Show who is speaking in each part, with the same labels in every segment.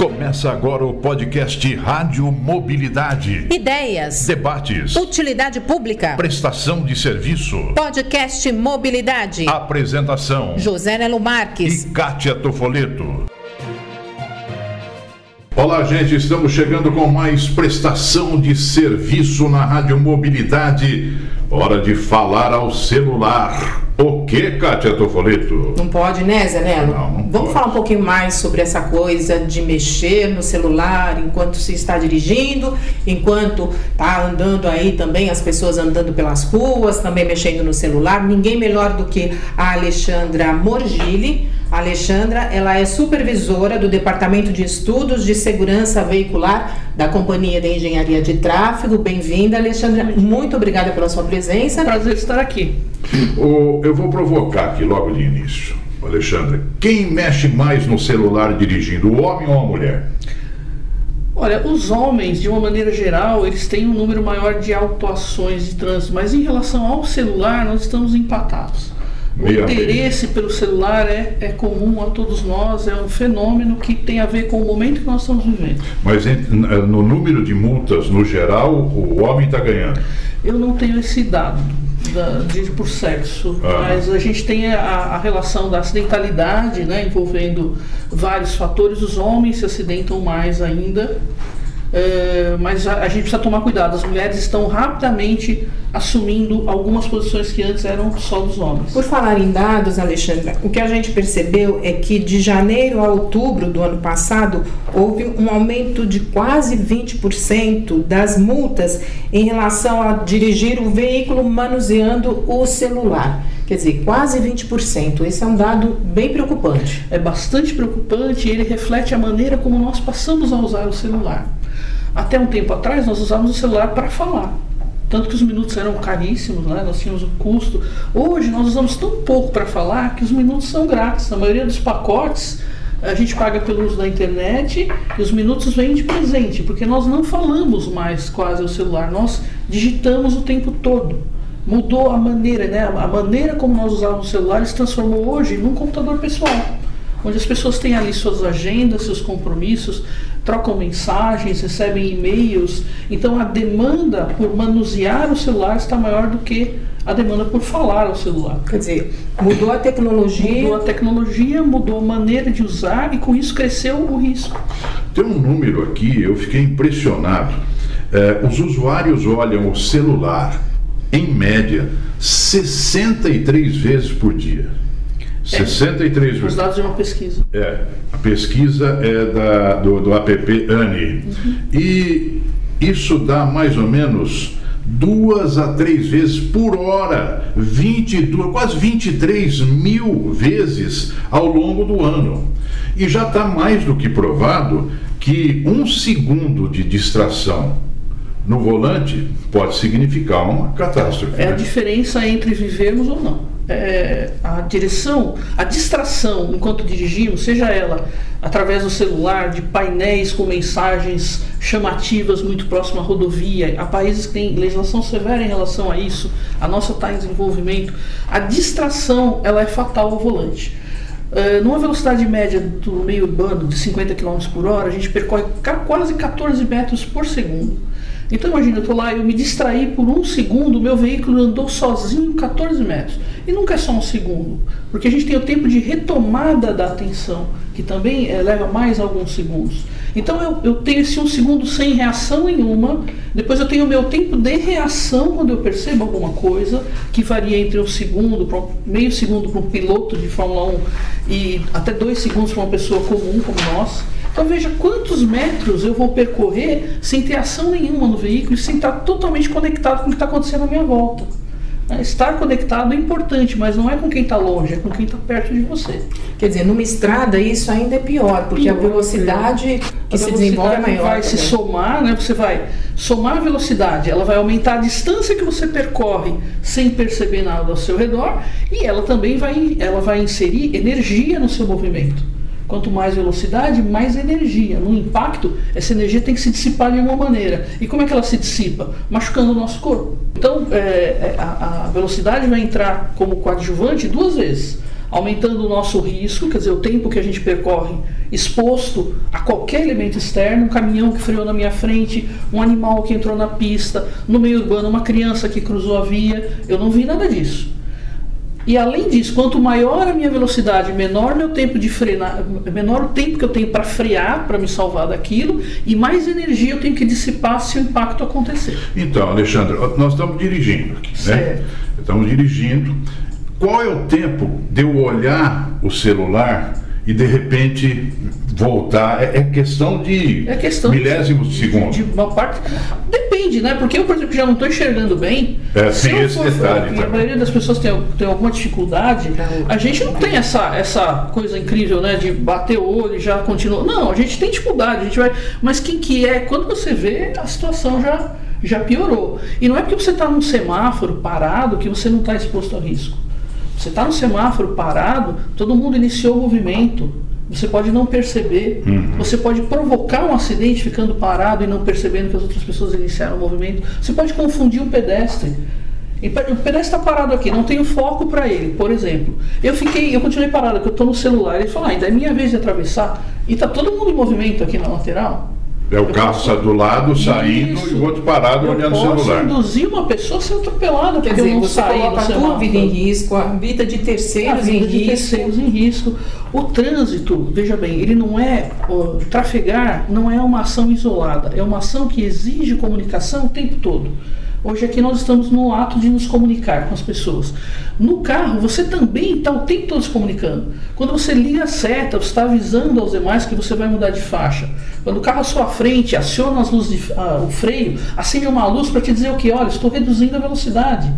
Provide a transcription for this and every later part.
Speaker 1: Começa agora o podcast Rádio Mobilidade.
Speaker 2: Ideias,
Speaker 1: Debates,
Speaker 2: utilidade pública,
Speaker 1: prestação de serviço,
Speaker 2: podcast Mobilidade.
Speaker 1: apresentação
Speaker 2: José Nelo Marques.
Speaker 1: e Kátia Tofoleto. Olá, gente, estamos chegando com mais prestação de serviço na Rádio Mobilidade. Hora de falar ao celular. O que, Kátia Tofoleto?
Speaker 3: Não pode, né, Zé Nelo?
Speaker 1: Não, não
Speaker 3: Vamos
Speaker 1: pode.
Speaker 3: falar um pouquinho mais sobre essa coisa de mexer no celular enquanto se está dirigindo, enquanto está andando aí também, as pessoas andando pelas ruas, também mexendo no celular. Ninguém melhor do que a Alexandra Morgili. A Alexandra, ela é supervisora do Departamento de Estudos de Segurança Veicular da Companhia de Engenharia de Tráfego. Bem-vinda, Alexandra. Muito obrigada pela sua presença.
Speaker 4: prazer estar aqui.
Speaker 1: O- eu vou provocar aqui logo de início. Alexandre, quem mexe mais no celular dirigindo, o homem ou a mulher?
Speaker 4: Olha, os homens, de uma maneira geral, eles têm um número maior de autuações de trânsito, mas em relação ao celular, nós estamos empatados. O interesse pelo celular é, é comum a todos nós, é um fenômeno que tem a ver com o momento que nós estamos vivendo.
Speaker 1: Mas em- no número de multas, no geral, o homem está ganhando.
Speaker 4: Eu não tenho esse dado da, de, por sexo,
Speaker 1: Ah.
Speaker 4: mas a gente tem a, a relação da acidentalidade, né, envolvendo vários fatores. Os homens se acidentam mais ainda, é, mas a, a gente precisa tomar cuidado. As mulheres estão rapidamente assumindo algumas posições que antes eram só dos homens.
Speaker 3: Por falar em dados, Alexandra, o que a gente percebeu é que de janeiro a outubro do ano passado houve um aumento de quase 20% das multas em relação a dirigir o veículo manuseando o celular. Quer dizer, quase 20%. Esse é um dado bem preocupante.
Speaker 4: é bastante preocupante e ele reflete a maneira como nós passamos a usar o celular. Até um tempo atrás, nós usávamos o celular para falar. Tanto que os minutos eram caríssimos, né? nós tínhamos o custo. Hoje, nós usamos tão pouco para falar que os minutos são grátis. A maioria dos pacotes a gente paga pelo uso da internet e os minutos vêm de presente, porque nós não falamos mais quase ao celular, nós digitamos o tempo todo. Mudou a maneira, né? A maneira como nós usávamos o celular se transformou hoje num computador pessoal onde as pessoas têm ali suas agendas, seus compromissos, trocam mensagens, recebem e-mails. Então a demanda por manusear o celular está maior do que a demanda por falar ao celular.
Speaker 3: Quer dizer, mudou a tecnologia.
Speaker 4: Mudou a tecnologia, mudou a maneira de usar e com isso cresceu o risco.
Speaker 1: Tem um número aqui, eu fiquei impressionado. É, os usuários olham o celular, em média, 63 vezes por dia. 63
Speaker 4: Os
Speaker 1: vezes.
Speaker 4: dados de uma pesquisa.
Speaker 1: É, a pesquisa é da, do, do app ANI. E isso dá mais ou menos duas a três vezes por hora, 22, quase 23 mil vezes ao longo do ano. E já está mais do que provado que um segundo de distração no volante pode significar uma catástrofe.
Speaker 4: É a
Speaker 1: né?
Speaker 4: diferença entre vivermos ou não. É, a direção, a distração enquanto dirigimos, seja ela através do celular, de painéis com mensagens chamativas muito próximo à rodovia, há países que têm legislação severa em relação a isso, a nossa está em desenvolvimento, a distração ela é fatal ao volante. É, numa velocidade média do meio urbano de 50 km por hora, a gente percorre quase 14 metros por segundo. Então imagina, eu estou lá, eu me distraí por um segundo, meu veículo andou sozinho 14 metros. E nunca é só um segundo, porque a gente tem o tempo de retomada da atenção, que também eh, leva mais alguns segundos. Então eu, eu tenho esse um segundo sem reação nenhuma, depois eu tenho o meu tempo de reação quando eu percebo alguma coisa, que varia entre um segundo, pra meio segundo para um piloto de Fórmula 1 e até dois segundos para uma pessoa comum como nós. Então veja quantos metros eu vou percorrer sem ter ação nenhuma no veículo e sem estar totalmente conectado com o que está acontecendo à minha volta. Né, Estar conectado é importante, mas não é com quem está longe, é com quem está perto de você.
Speaker 3: Quer dizer, numa estrada isso ainda é pior, porque a
Speaker 4: Pior,
Speaker 3: velocidade que
Speaker 4: A
Speaker 3: se desenvolve é
Speaker 4: velocidade
Speaker 3: maior.
Speaker 4: vai se
Speaker 3: também.
Speaker 4: somar, né? Você vai somar a velocidade, ela vai aumentar a distância que você percorre sem perceber nada ao seu redor e ela também vai, ela vai inserir energia no seu movimento. Quanto mais velocidade, mais energia. No impacto, essa energia tem que se dissipar de alguma maneira. E como é que ela se dissipa? Machucando o nosso corpo. Então, é, é, a, a velocidade vai entrar como coadjuvante duas vezes. aumentando o nosso risco, quer dizer, o tempo que a gente percorre exposto a qualquer elemento externo, um caminhão que freou na minha frente, um animal que entrou na pista, no meio urbano, uma criança que cruzou a via, eu não vi nada disso. E além disso, quanto maior a minha velocidade, menor meu tempo de frenar, menor o tempo que eu tenho para frear, para me salvar daquilo, e mais energia eu tenho que dissipar se o impacto acontecer.
Speaker 1: Então, Alexandre, nós estamos dirigindo aqui, né?
Speaker 4: Certo.
Speaker 1: Estamos dirigindo. Qual é o tempo de eu olhar o celular e de repente voltar? É, é questão de
Speaker 4: É questão
Speaker 1: milésimos de, segundo.
Speaker 4: De uma parte. Depende, né? Porque eu, por exemplo, já não estou enxergando bem.
Speaker 1: É,
Speaker 4: Se
Speaker 1: tem
Speaker 4: eu
Speaker 1: esse
Speaker 4: for-
Speaker 1: detalhe
Speaker 4: E a maioria das pessoas tem, tem alguma dificuldade. A gente não tem essa, essa coisa incrível, né? De bater o olho e já continua. Não, a gente tem dificuldade, a gente vai. Mas quem que é? Quando você vê, a situação já, já piorou. E não é porque você está num semáforo parado que você não está exposto ao risco. Você está no semáforo parado, todo mundo iniciou o movimento. Você pode não perceber, você pode provocar um acidente ficando parado e não percebendo que as outras pessoas iniciaram o movimento. Você pode confundir um pedestre. E pe- O pedestre está parado aqui, não tenho foco para ele, por exemplo. Eu fiquei, eu continuei parado, porque eu estou no celular. Ele falou, ah, ainda é minha vez de atravessar. E está todo mundo em movimento aqui na lateral.
Speaker 1: É o
Speaker 4: Eu
Speaker 1: carro
Speaker 4: posso-
Speaker 1: sa- do lado saindo
Speaker 4: Isso.
Speaker 1: e o outro parado
Speaker 4: Eu
Speaker 1: olhando o
Speaker 4: posso
Speaker 1: celular.
Speaker 4: induzir uma pessoa a ser atropelada,
Speaker 3: Quer
Speaker 4: porque eu
Speaker 3: dizer,
Speaker 4: não
Speaker 3: você
Speaker 4: saí
Speaker 3: coloca a tua vida em risco, a vida de
Speaker 4: a
Speaker 3: terceiros em
Speaker 4: vida de
Speaker 3: risco.
Speaker 4: terceiros em risco. O trânsito, veja bem, ele não é. ó, trafegar não é uma ação isolada, é uma ação que exige comunicação o tempo todo. Hoje aqui nós estamos no ato de nos comunicar com as pessoas. No carro, você também está o tempo todo se comunicando. Quando você liga a seta, você está avisando aos demais que você vai mudar de faixa. Quando o carro à sua frente aciona as luzes de, ah, o freio, acende uma luz para te dizer o que? Olha, estou reduzindo a velocidade.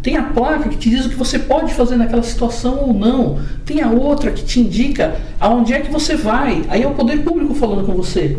Speaker 4: Tem a placa que te diz o que você pode fazer naquela situação ou não. Tem a outra que te indica aonde é que você vai. Aí é o poder público falando com você.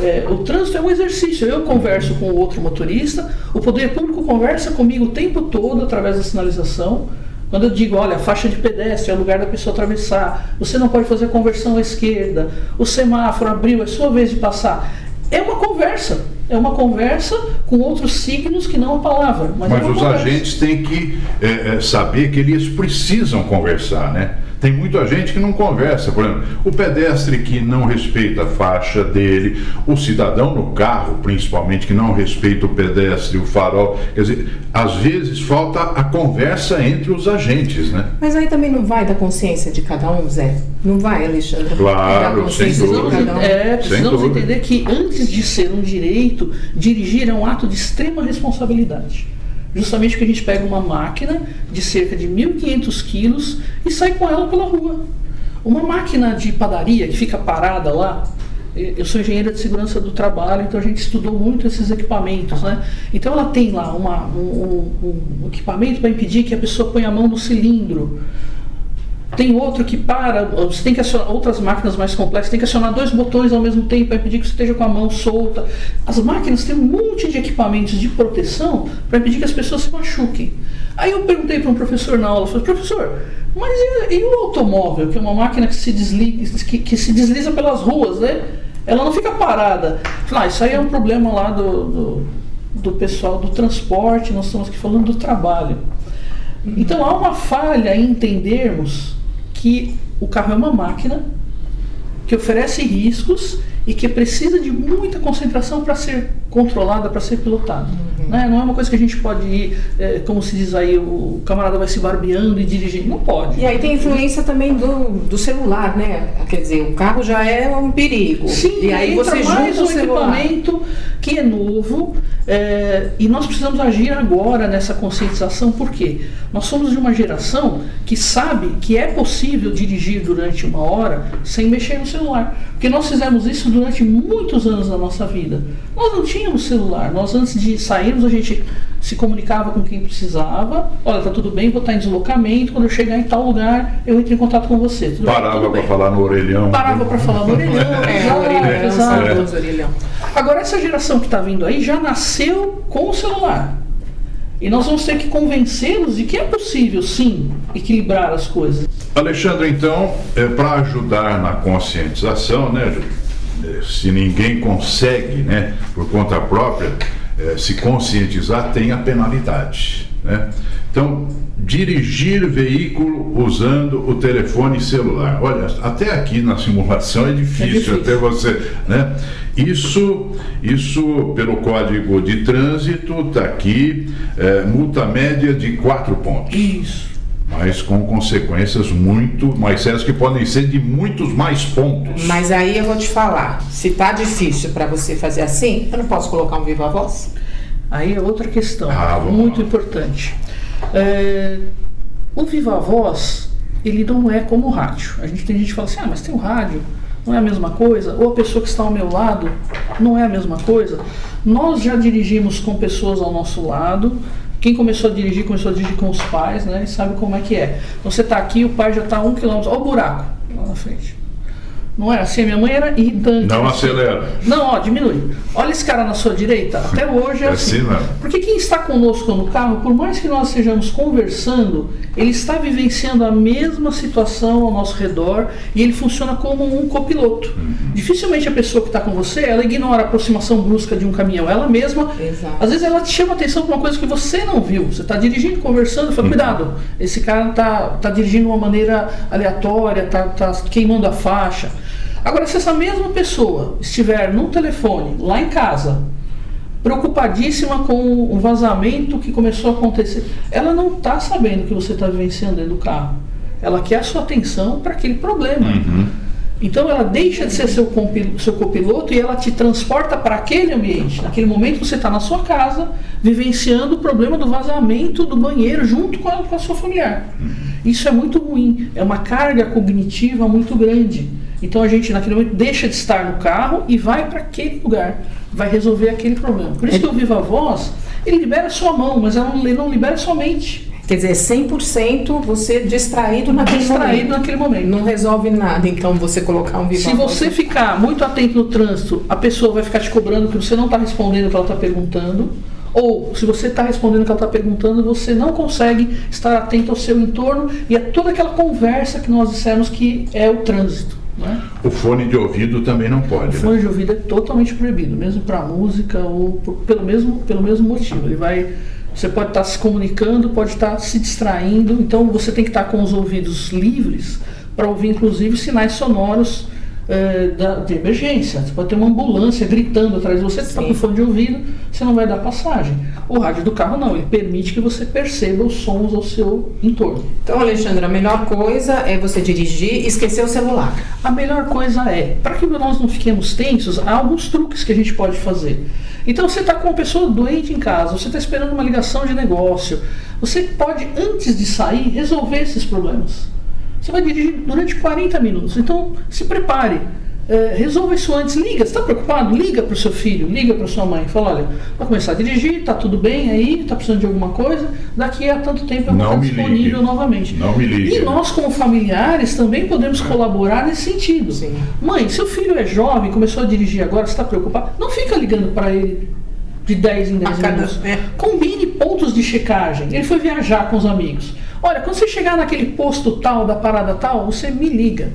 Speaker 4: É, o trânsito é um exercício. Eu converso com o outro motorista, o poder público conversa comigo o tempo todo através da sinalização. Quando eu digo, olha, faixa de pedestre é o lugar da pessoa atravessar, você não pode fazer conversão à esquerda, o semáforo abriu, é sua vez de passar. É uma conversa. É uma conversa com outros signos que não a palavra. Mas,
Speaker 1: Mas
Speaker 4: é
Speaker 1: os
Speaker 4: conversa.
Speaker 1: agentes têm que é, é, saber que eles precisam conversar, né? Tem muita gente que não conversa, por exemplo, o pedestre que não respeita a faixa dele, o cidadão no carro, principalmente, que não respeita o pedestre, o farol. Quer dizer, às vezes falta a conversa entre os agentes, né?
Speaker 3: Mas aí também não vai da consciência de cada um, Zé? Não vai, Alexandre?
Speaker 1: Claro,
Speaker 3: Da consciência
Speaker 1: sem
Speaker 3: de
Speaker 1: dúvida.
Speaker 3: cada um.
Speaker 4: É, precisamos entender que antes de ser um direito, dirigir é um ato de extrema responsabilidade. Justamente porque a gente pega uma máquina de cerca de 1.500 quilos e sai com ela pela rua. Uma máquina de padaria que fica parada lá, eu sou engenheira de segurança do trabalho, então a gente estudou muito esses equipamentos, né? Então ela tem lá uma- um, um- um equipamento para impedir que a pessoa ponha a mão no cilindro. Tem outro que para, você tem que acionar outras máquinas mais complexas, tem que acionar dois botões ao mesmo tempo para impedir que você esteja com a mão solta. As máquinas têm um monte de equipamentos de proteção para impedir que as pessoas se machuquem. Aí eu perguntei para um professor na aula, falei, professor, mas e, e o automóvel, que é uma máquina que se, desliza, que, que se desliza pelas ruas, né? Ela não fica parada. Falei, ah, isso aí é um problema lá do, do, do pessoal do transporte, nós estamos aqui falando do trabalho. Então há uma falha em entendermos que o carro é uma máquina que oferece riscos e que precisa de muita concentração para ser controlada, para ser pilotada. Né? Não é uma coisa que a gente pode ir, eh, como se diz aí, o camarada vai se barbeando e dirigindo. Não pode.
Speaker 3: E aí tem influência também do, do celular, né? Quer dizer, o carro já é um perigo.
Speaker 4: Sim,
Speaker 3: e aí você
Speaker 4: mais
Speaker 3: junta
Speaker 4: um equipamento que é novo é, e nós precisamos agir agora nessa conscientização, por quê? Nós somos de uma geração que sabe que é possível dirigir durante uma hora sem mexer no celular. Porque nós fizemos isso durante muitos anos da nossa vida. Nós não tínhamos celular, nós antes de sairmos a gente se comunicava com quem precisava. Olha, tá tudo bem, vou estar em deslocamento. Quando eu chegar em tal lugar, eu entro em contato com você. Tudo?
Speaker 1: Parava para falar no orelhão.
Speaker 4: Parava para falar no orelhão.
Speaker 3: É, orelhão,
Speaker 4: exato.
Speaker 3: saudoso orelhão.
Speaker 4: Agora, essa geração que está vindo aí já nasceu com o celular. E nós vamos ter que convencê-los de que é possível, sim, equilibrar as coisas.
Speaker 1: Alexandre, então, é, para ajudar na conscientização, né, é, se ninguém consegue, né, por conta própria, é, se conscientizar, tem a penalidade. Né? Então, dirigir veículo usando o telefone celular. Olha, até aqui na simulação é difícil,
Speaker 4: difícil.
Speaker 1: até você, né? Isso, isso pelo Código de Trânsito está aqui, é, multa média de quatro pontos
Speaker 4: Isso.
Speaker 1: Mas com consequências muito mais sérias que podem ser de muitos mais pontos.
Speaker 3: Mas aí eu vou te falar, se tá difícil para você fazer assim, eu não posso colocar um viva voz?
Speaker 4: Aí é outra questão,
Speaker 1: Ah,
Speaker 4: muito
Speaker 1: lá.
Speaker 4: importante. É, o Viva Voz, ele não é como o rádio. A gente tem gente que fala assim, ah, mas tem o rádio, não é a mesma coisa? Ou a pessoa que está ao meu lado não é a mesma coisa? Nós já dirigimos com pessoas ao nosso lado. Quem começou a dirigir, começou a dirigir com os pais, né? E sabe como é que é. Então você está aqui, o pai já está um quilômetro. Olha o buraco lá na frente. Não é assim, a minha mãe era irritante.
Speaker 1: Não acelera.
Speaker 4: Não, ó, diminui. Olha esse cara na sua direita. Até hoje é
Speaker 1: É
Speaker 4: assim.
Speaker 1: assim.
Speaker 4: Porque quem está conosco no carro, por mais que nós estejamos conversando, ele está vivenciando a mesma situação ao nosso redor e ele funciona como um copiloto.
Speaker 1: Uhum.
Speaker 4: Dificilmente a pessoa que está com você, ela ignora a aproximação brusca de um caminhão. Ela mesma,
Speaker 3: Exato.
Speaker 4: às vezes ela te chama atenção para uma coisa que você não viu. Você está dirigindo, conversando, fala, cuidado, esse cara está tá dirigindo de uma maneira aleatória, está tá queimando a faixa. Agora, se essa mesma pessoa estiver no telefone, lá em casa, preocupadíssima com o vazamento que começou a acontecer, ela não está sabendo que você está vivenciando dentro do carro. Ela quer a sua atenção para aquele problema. Então ela deixa de ser seu, seu copiloto e ela te transporta para aquele ambiente. Naquele momento você está na sua casa, vivenciando o problema do vazamento do banheiro junto com a, com a sua familiar. Isso é muito ruim, é uma carga cognitiva muito grande. Então a gente naquele momento deixa de estar no carro e vai para aquele lugar, vai resolver aquele problema. Por isso que o Viva Voz, ele libera a sua mão, mas ela não- ele não libera sua mente.
Speaker 3: Quer dizer, 100% você distraído naquele
Speaker 4: Distraído
Speaker 3: momento.
Speaker 4: naquele momento.
Speaker 3: Não resolve nada, então, você colocar um viva
Speaker 4: Se
Speaker 3: voz.
Speaker 4: você ficar muito atento no trânsito, a pessoa vai ficar te cobrando que você não está respondendo o que ela está perguntando. Ou, se você está respondendo o que ela está perguntando, você não consegue estar atento ao seu entorno e a toda aquela conversa que nós dissemos que é o trânsito. Né?
Speaker 1: O fone de ouvido também não
Speaker 4: O
Speaker 1: pode. Né?
Speaker 4: fone de ouvido é totalmente proibido, mesmo para música ou por- pelo mesmo, pelo mesmo motivo. Ele vai, você pode estar se comunicando, pode estar se distraindo, então você tem que estar com os ouvidos livres para ouvir, inclusive, sinais sonoros eh, da- de emergência. Você pode ter uma ambulância gritando atrás de você, você está
Speaker 3: Sim.
Speaker 4: com fone de ouvido, você não vai dar passagem. O rádio do carro não, ele permite que você perceba os sons ao seu entorno.
Speaker 3: Então, Alexandre, a melhor coisa é você dirigir e esquecer o celular.
Speaker 4: A melhor coisa é, para que nós não fiquemos tensos, há alguns truques que a gente pode fazer. Então você está com uma pessoa doente em casa, você está esperando uma ligação de negócio, você pode, antes de sair, resolver esses problemas. Você vai dirigir durante 40 minutos, então se prepare. É, resolva isso antes, liga, você está preocupado? Liga para o seu filho, liga para sua mãe, fala, olha, vai começar a dirigir, tá tudo bem aí, tá precisando de alguma coisa, daqui a tanto tempo eu vou
Speaker 1: Não
Speaker 4: estar disponível
Speaker 1: ligue.
Speaker 4: novamente.
Speaker 1: Não me ligue.
Speaker 4: E nós, como familiares, também podemos colaborar nesse sentido.
Speaker 3: Sim.
Speaker 4: Mãe, seu filho é jovem, começou a dirigir agora, você está preocupado? Não fica ligando para ele de 10 em 10
Speaker 3: A cada-
Speaker 4: minutos.
Speaker 3: é.
Speaker 4: Combine pontos de checagem. Ele foi viajar com os amigos. Olha, quando você chegar naquele posto tal, da parada tal, você me liga.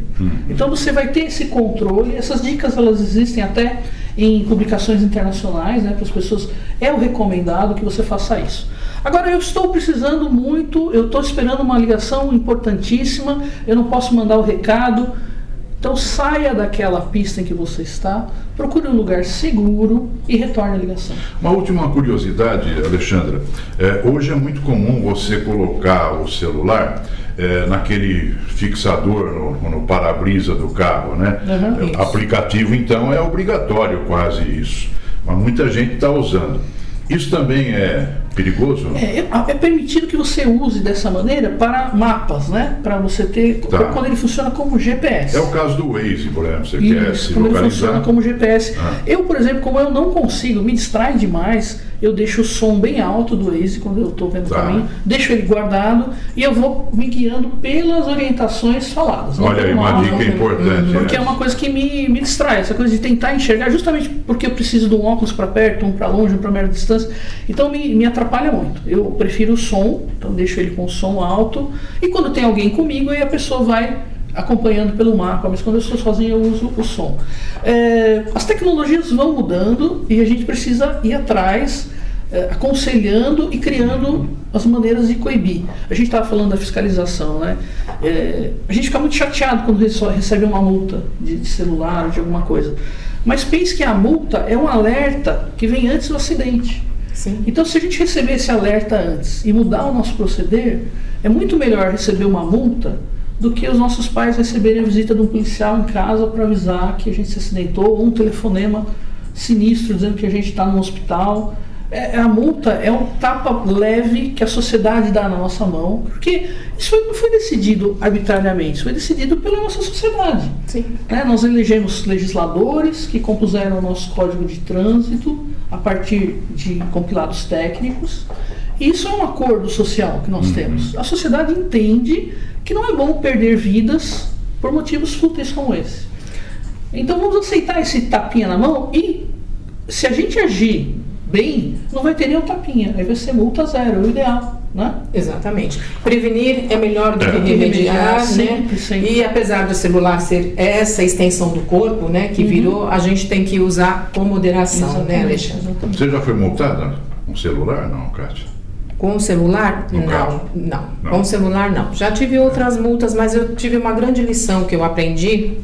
Speaker 4: Então você vai ter esse controle. Essas dicas elas existem até em publicações internacionais, né, para as pessoas. É o recomendado que você faça isso. Agora eu estou precisando muito, eu estou esperando uma ligação importantíssima, eu não posso mandar o recado. Então saia daquela pista em que você está, procure um lugar seguro e retorne a ligação.
Speaker 1: Uma última curiosidade, Alexandra. É, hoje é muito comum você colocar o celular é, naquele fixador no, no para-brisa do carro, né?
Speaker 4: Uhum,
Speaker 1: É, aplicativo, então, é obrigatório quase isso. Mas muita gente está usando. Isso também é perigoso?
Speaker 4: É, é- é permitido que você use dessa maneira para mapas, né? Para você ter.
Speaker 1: Tá.
Speaker 4: Quando ele funciona como GPS.
Speaker 1: É o caso do Waze, por exemplo. Você quer
Speaker 4: Isso,
Speaker 1: se
Speaker 4: quando ele funciona
Speaker 1: localizar.
Speaker 4: como GPS.
Speaker 1: Ah.
Speaker 4: Eu, por exemplo, como eu não consigo, me distrai demais, eu deixo o som bem alto do Waze quando eu estou vendo o
Speaker 1: Tá.
Speaker 4: caminho, deixo ele guardado e eu vou me guiando pelas orientações faladas. né?
Speaker 1: Olha aí, uma dica
Speaker 4: mapa.
Speaker 1: importante.
Speaker 4: Porque é
Speaker 1: né?
Speaker 4: uma coisa que me, me distrai, essa coisa de tentar enxergar, justamente porque eu preciso de um óculos para perto, um para longe, um para média distância. Então me, me atrapalha muito. Eu prefiro o som, então deixo ele com o som alto. E quando tem alguém comigo, aí a pessoa vai acompanhando pelo mapa, mas quando eu estou sozinho eu uso o som. É, as tecnologias vão mudando e a gente precisa ir atrás. é, aconselhando e criando as maneiras de coibir. A gente estava falando da fiscalização, né? É, a gente fica muito chateado quando recebe uma multa de, de celular ou de alguma coisa. Mas pense que a multa é um alerta que vem antes do acidente. Sim. Então, se a gente receber esse alerta antes e mudar o nosso proceder, é muito melhor receber uma multa do que os nossos pais receberem a visita de um policial em casa para avisar que a gente se acidentou, ou um telefonema sinistro dizendo que a gente está no hospital. É, a multa é um tapa leve que a sociedade dá na nossa mão, porque isso não foi decidido arbitrariamente, isso foi decidido pela nossa sociedade. Sim. É, nós elegemos legisladores que compuseram o nosso código de trânsito a partir de compilados técnicos. E isso é um acordo social que nós uhum. temos. A sociedade entende que não é bom perder vidas por motivos fúteis como esse. Então vamos aceitar esse tapinha na mão e se a gente agir bem, não vai ter nenhum tapinha. Aí vai ser multa zero, é o ideal. Né?
Speaker 3: Exatamente. Prevenir é melhor do que é. remediar, né? Sempre, sempre. E apesar do celular ser essa extensão do corpo, né, que uhum. virou, a gente tem que usar com moderação, né, exatamente, né, Alexandre?
Speaker 1: Exatamente. Você já foi multada com celular, não, Kátia?
Speaker 3: Com o celular? Não, não, não. Com o celular não. Já tive outras multas, mas eu tive uma grande lição que eu aprendi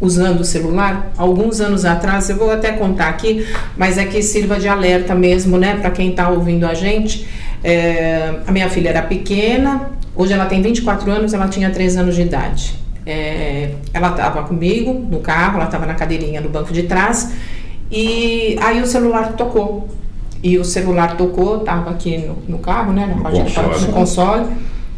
Speaker 3: usando o celular alguns anos atrás. Eu vou até contar aqui, mas é que sirva de alerta mesmo, né, para quem está ouvindo a gente. É, a minha filha era pequena, hoje ela tem 24 anos, ela tinha 3 anos de idade. É, ela estava comigo no carro, ela estava na cadeirinha no banco de trás e aí o celular tocou. E o celular tocou, estava aqui no, no, carro, né, na parte console. do console.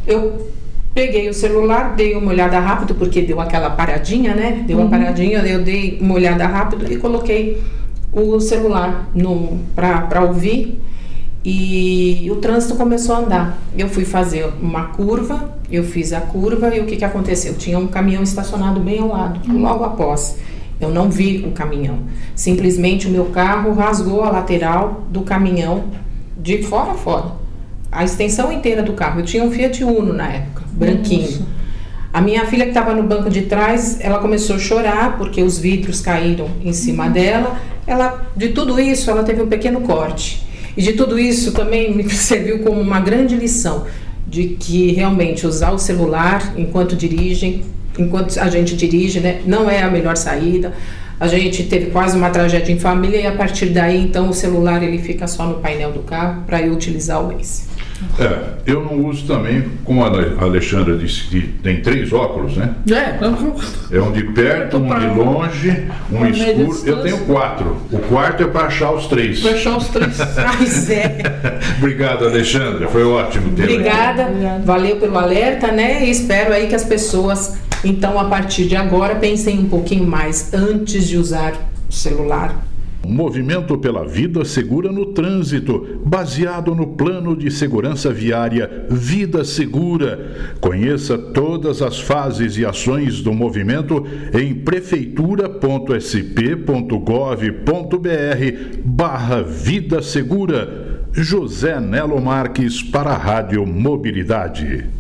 Speaker 3: Eu Peguei o celular, dei uma olhada rápido, porque deu aquela paradinha, né? Deu uhum. uma paradinha, eu dei uma olhada rápido e coloquei o celular para ouvir e o trânsito começou a andar. Eu fui fazer uma curva, eu fiz a curva e o que, que aconteceu? Tinha um caminhão estacionado bem ao lado, uhum. logo após. Eu não vi o caminhão. Simplesmente o meu carro rasgou a lateral do caminhão de fora a fora. A extensão inteira do carro. Eu tinha um Fiat Uno na época branquinho. Nossa. A minha filha que estava no banco de trás, ela começou a chorar porque os vidros caíram em cima uhum. dela. Ela, de tudo isso, ela teve um pequeno corte. E de tudo isso também me serviu como uma grande lição de que realmente usar o celular enquanto dirigem, enquanto a gente dirige, né, não é a melhor saída. A gente teve quase uma tragédia em família e a partir daí, então, o celular ele fica só no painel do carro para eu utilizar o Waze.
Speaker 1: É, eu não uso também, como a Alexandra disse que tem três óculos, né? É. É um de perto, um de longe, um escuro. Eu tenho quatro. O quarto é para achar os três.
Speaker 4: Para achar os três.
Speaker 3: Mas é.
Speaker 1: Obrigado, Alexandra. Foi ótimo
Speaker 3: ter Obrigada. Obrigada. Valeu pelo alerta, né? E espero aí que as pessoas, então, a partir de agora, pensem um pouquinho mais antes de usar o celular
Speaker 1: Movimento pela Vida Segura no Trânsito, baseado no Plano de Segurança Viária Vida Segura. Conheça todas as fases e ações do movimento em prefeitura.sp.gov.br barra Vida Segura. José Nelo Marques para a Rádio Mobilidade.